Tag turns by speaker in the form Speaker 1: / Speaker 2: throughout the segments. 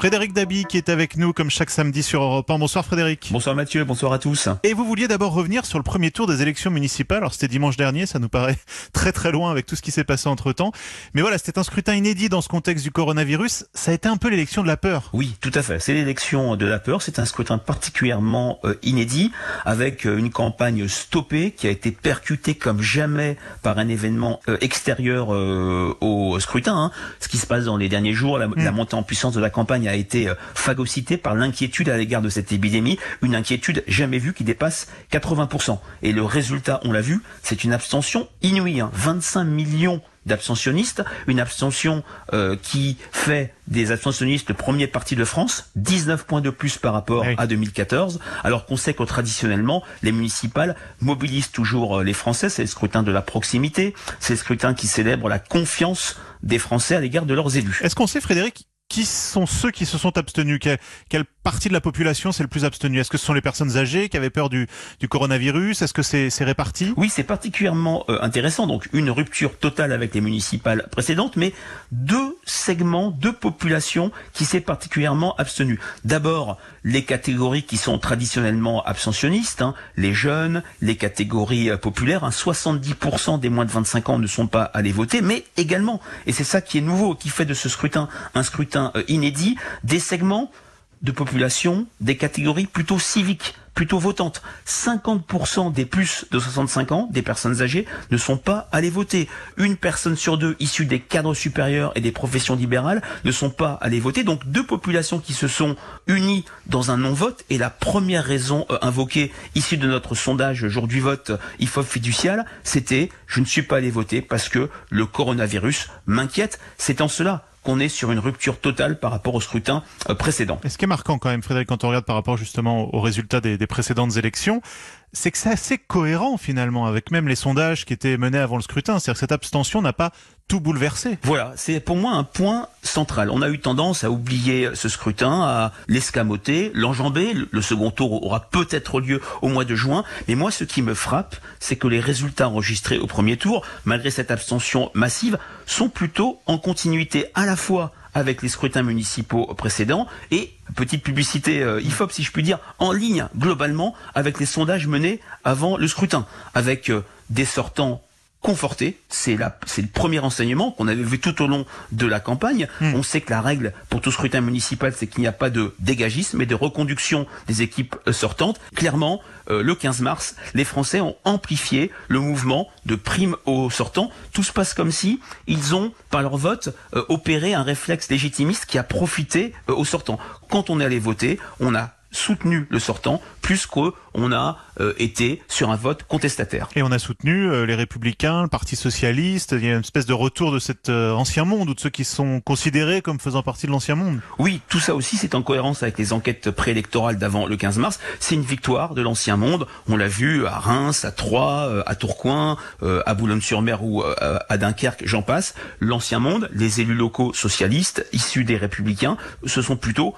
Speaker 1: Frédéric Dabi qui est avec nous comme chaque samedi sur Europe 1. Bonsoir Frédéric.
Speaker 2: Bonsoir Mathieu, bonsoir à tous.
Speaker 1: Et vous vouliez d'abord revenir sur le premier tour des élections municipales. Alors c'était dimanche dernier, ça nous paraît très très loin avec tout ce qui s'est passé entre temps. Mais voilà, c'était un scrutin inédit dans ce contexte du coronavirus. Ça a été un peu l'élection de la peur.
Speaker 2: Oui, tout à fait. C'est l'élection de la peur. C'est un scrutin particulièrement euh, inédit avec euh, une campagne stoppée qui a été percutée comme jamais par un événement euh, extérieur au scrutin. Hein. Ce qui se passe dans les derniers jours, la, la, mm. montée en puissance de la campagne a été phagocytée par l'inquiétude à l'égard de cette épidémie, une inquiétude jamais vue qui dépasse 80%. Et le résultat, on l'a vu, c'est une abstention inouïe. 25 hein. millions d'abstentionnistes, une abstention euh, qui fait des abstentionnistes le premier parti de France, 19 points de plus par rapport à 2014, alors qu'on sait que traditionnellement, les municipales mobilisent toujours euh, les Français, c'est le scrutin de la proximité, c'est le scrutin qui célèbre la confiance des Français à l'égard de leurs élus.
Speaker 1: Est-ce qu'on sait, Frédéric, qui sont ceux qui se sont abstenus? Quelle, partie de la population c'est le plus abstenu? Est-ce que ce sont les personnes âgées qui avaient peur du, du coronavirus? Est-ce que c'est réparti?
Speaker 2: Oui, c'est particulièrement euh, intéressant. Donc une rupture totale avec les municipales précédentes, mais deux segments, deux populations qui s'est particulièrement abstenues. D'abord, les catégories qui sont traditionnellement abstentionnistes, hein, les jeunes, les catégories euh, populaires. Hein, 70% des moins de 25 ans ne sont pas allés voter, mais également, et c'est ça qui est nouveau, qui fait de ce scrutin un scrutin euh, inédit, des segments de population, des catégories plutôt civiques, plutôt votantes. 50% des plus de 65 ans, des personnes âgées, ne sont pas allées voter. Une personne sur deux issue des cadres supérieurs et des professions libérales ne sont pas allées voter. Donc deux populations qui se sont unies dans un non-vote. Et la première raison euh, invoquée, issue de notre sondage jour du vote IFOP fiducial, c'était je ne suis pas allé voter parce que le coronavirus m'inquiète. C'est en cela qu'on est sur une rupture totale par rapport au scrutin euh, précédent.
Speaker 1: Et ce qui est marquant quand même, Frédéric, quand on regarde par rapport justement aux résultats des, des précédentes élections, c'est que c'est assez cohérent finalement avec même les sondages qui étaient menés avant le scrutin. C'est-à-dire que cette abstention n'a pas tout bouleversé.
Speaker 2: Voilà, c'est pour moi un point central. On a eu tendance à oublier ce scrutin, à l'escamoter, l'enjamber. Le second tour aura peut-être lieu au mois de juin. Mais moi, ce qui me frappe, c'est que les résultats enregistrés au premier tour, malgré cette abstention massive, sont plutôt en continuité à la fois avec les scrutins municipaux précédents et petite publicité euh, IFOP si je puis dire en ligne globalement avec les sondages menés avant le scrutin avec euh, des sortants conforté. C'est la, c'est le premier enseignement qu'on avait vu tout au long de la campagne. Hmm. On sait que la règle pour tout scrutin municipal, c'est qu'il n'y a pas de dégagisme, mais de reconduction des équipes euh, sortantes. Clairement, euh, le 15 mars, les Français ont amplifié le mouvement de prime aux sortants. Tout se passe comme si ils ont, par leur vote, euh, opéré un réflexe légitimiste qui a profité aux sortants. Quand on est allé voter, on a soutenu le sortant plus qu'on a euh, été sur un vote contestataire.
Speaker 1: Et on a soutenu euh, les républicains, le Parti socialiste, il y a une espèce de retour de cet euh, ancien monde ou de ceux qui sont considérés comme faisant partie de l'ancien monde.
Speaker 2: Oui, tout ça aussi c'est en cohérence avec les enquêtes préélectorales d'avant le 15 mars. C'est une victoire de l'ancien monde. On l'a vu à Reims, à Troyes, à Tourcoing, à Boulogne-sur-Mer ou à Dunkerque, j'en passe. L'ancien monde, les élus locaux socialistes issus des républicains se sont plutôt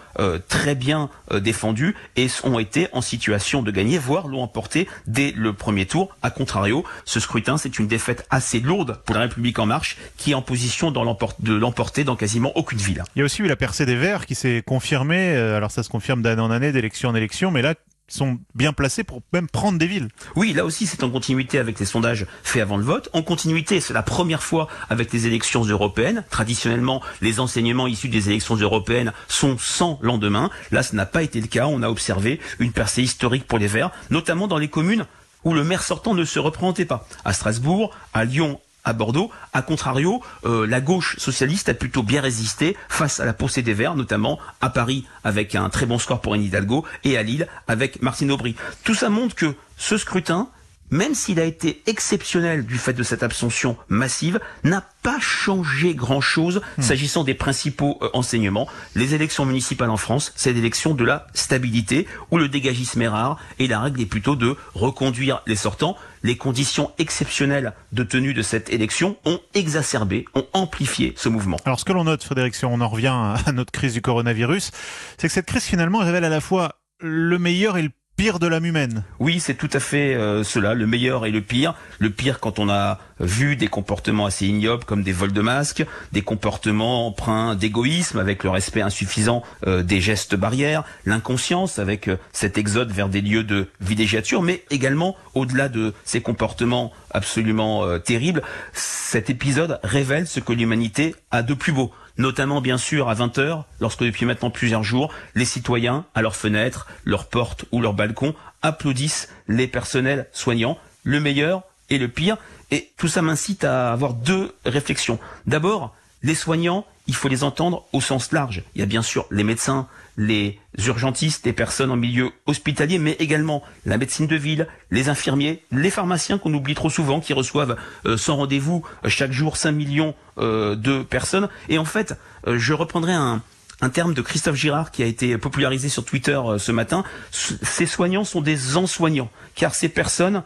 Speaker 2: très bien défendus et ont été en situation de gagner, voire l'ont emporté dès le premier tour. A contrario, ce scrutin, c'est une défaite assez lourde pour la République en marche, qui est en position de l'emporter dans quasiment aucune ville.
Speaker 1: Il y a aussi eu la percée des Verts qui s'est confirmée. Euh, alors ça se confirme d'année en année, d'élection en élection, mais là, sont bien placés pour même prendre des villes.
Speaker 2: Oui, là aussi, c'est en continuité avec les sondages faits avant le vote. En continuité, c'est la première fois avec les élections européennes. Traditionnellement, les enseignements issus des élections européennes sont sans lendemain. Là, ce n'a pas été le cas. On a observé une percée historique pour les Verts, notamment dans les communes où le maire sortant ne se représentait pas. À Strasbourg, à Lyon, à Bordeaux. A contrario, euh, la gauche socialiste a plutôt bien résisté face à la poussée des Verts, notamment à Paris avec un très bon score pour Anne Hidalgo et à Lille avec Martine Aubry. Tout ça montre que ce scrutin, même s'il a été exceptionnel du fait de cette abstention massive, n'a pas changé grand-chose hmm. s'agissant des principaux euh, enseignements. Les élections municipales en France, c'est l'élection de la stabilité, où le dégagisme est rare, et la règle est plutôt de reconduire les sortants. Les conditions exceptionnelles de tenue de cette élection ont exacerbé, ont amplifié ce mouvement.
Speaker 1: Alors ce que l'on note, Frédéric, si on en revient à notre crise du coronavirus, c'est que cette crise finalement révèle à la fois le meilleur et le pire de l'âme humaine.
Speaker 2: Oui, c'est tout à fait euh, cela, le meilleur et le pire. Le pire quand on a vu des comportements assez ignobles comme des vols de masques, des comportements empreints d'égoïsme avec le respect insuffisant euh, des gestes barrières, l'inconscience avec euh, cet exode vers des lieux de villégiature, mais également au-delà de ces comportements absolument terribles, cet épisode révèle ce que l'humanité a de plus beau notamment bien sûr à 20h, lorsque depuis maintenant plusieurs jours, les citoyens, à leurs fenêtres, leurs portes ou leurs balcons, applaudissent les personnels soignants, le meilleur et le pire. Et tout ça m'incite à avoir deux réflexions. D'abord, les soignants, il faut les entendre au sens large. Il y a bien sûr les médecins, les urgentistes, les personnes en milieu hospitalier, mais également la médecine de ville, les infirmiers, les pharmaciens qu'on oublie trop souvent, qui reçoivent euh, sans rendez-vous euh, chaque jour 5 millions euh, de personnes. Et en fait, je reprendrai un, un terme de Christophe Girard qui a été popularisé sur Twitter ce matin. Ces soignants sont des ensoignants, car ces personnes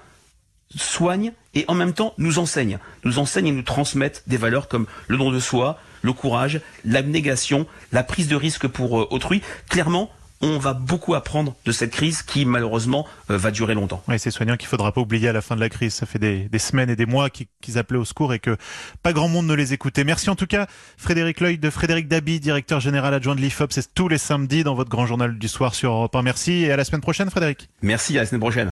Speaker 2: soignent et en même temps nous enseignent. Nous enseignent et nous transmettent des valeurs comme le don de soi, le courage, l'abnégation, la prise de risque pour euh, autrui. Clairement, on va beaucoup apprendre de cette crise qui malheureusement euh, va durer longtemps.
Speaker 1: Oui, ces soignants qu'il faudra pas oublier à la fin de la crise. Ça fait des, semaines et des mois qu'ils appelaient au secours et que pas grand monde ne les écoutait. Merci en tout cas Frédéric Lloyd de Frédéric Dabi, directeur général adjoint de l'IFOP. C'est tous les samedis dans votre grand journal du soir sur Europe 1. Merci et à la semaine prochaine Frédéric.
Speaker 2: Merci, à la semaine prochaine.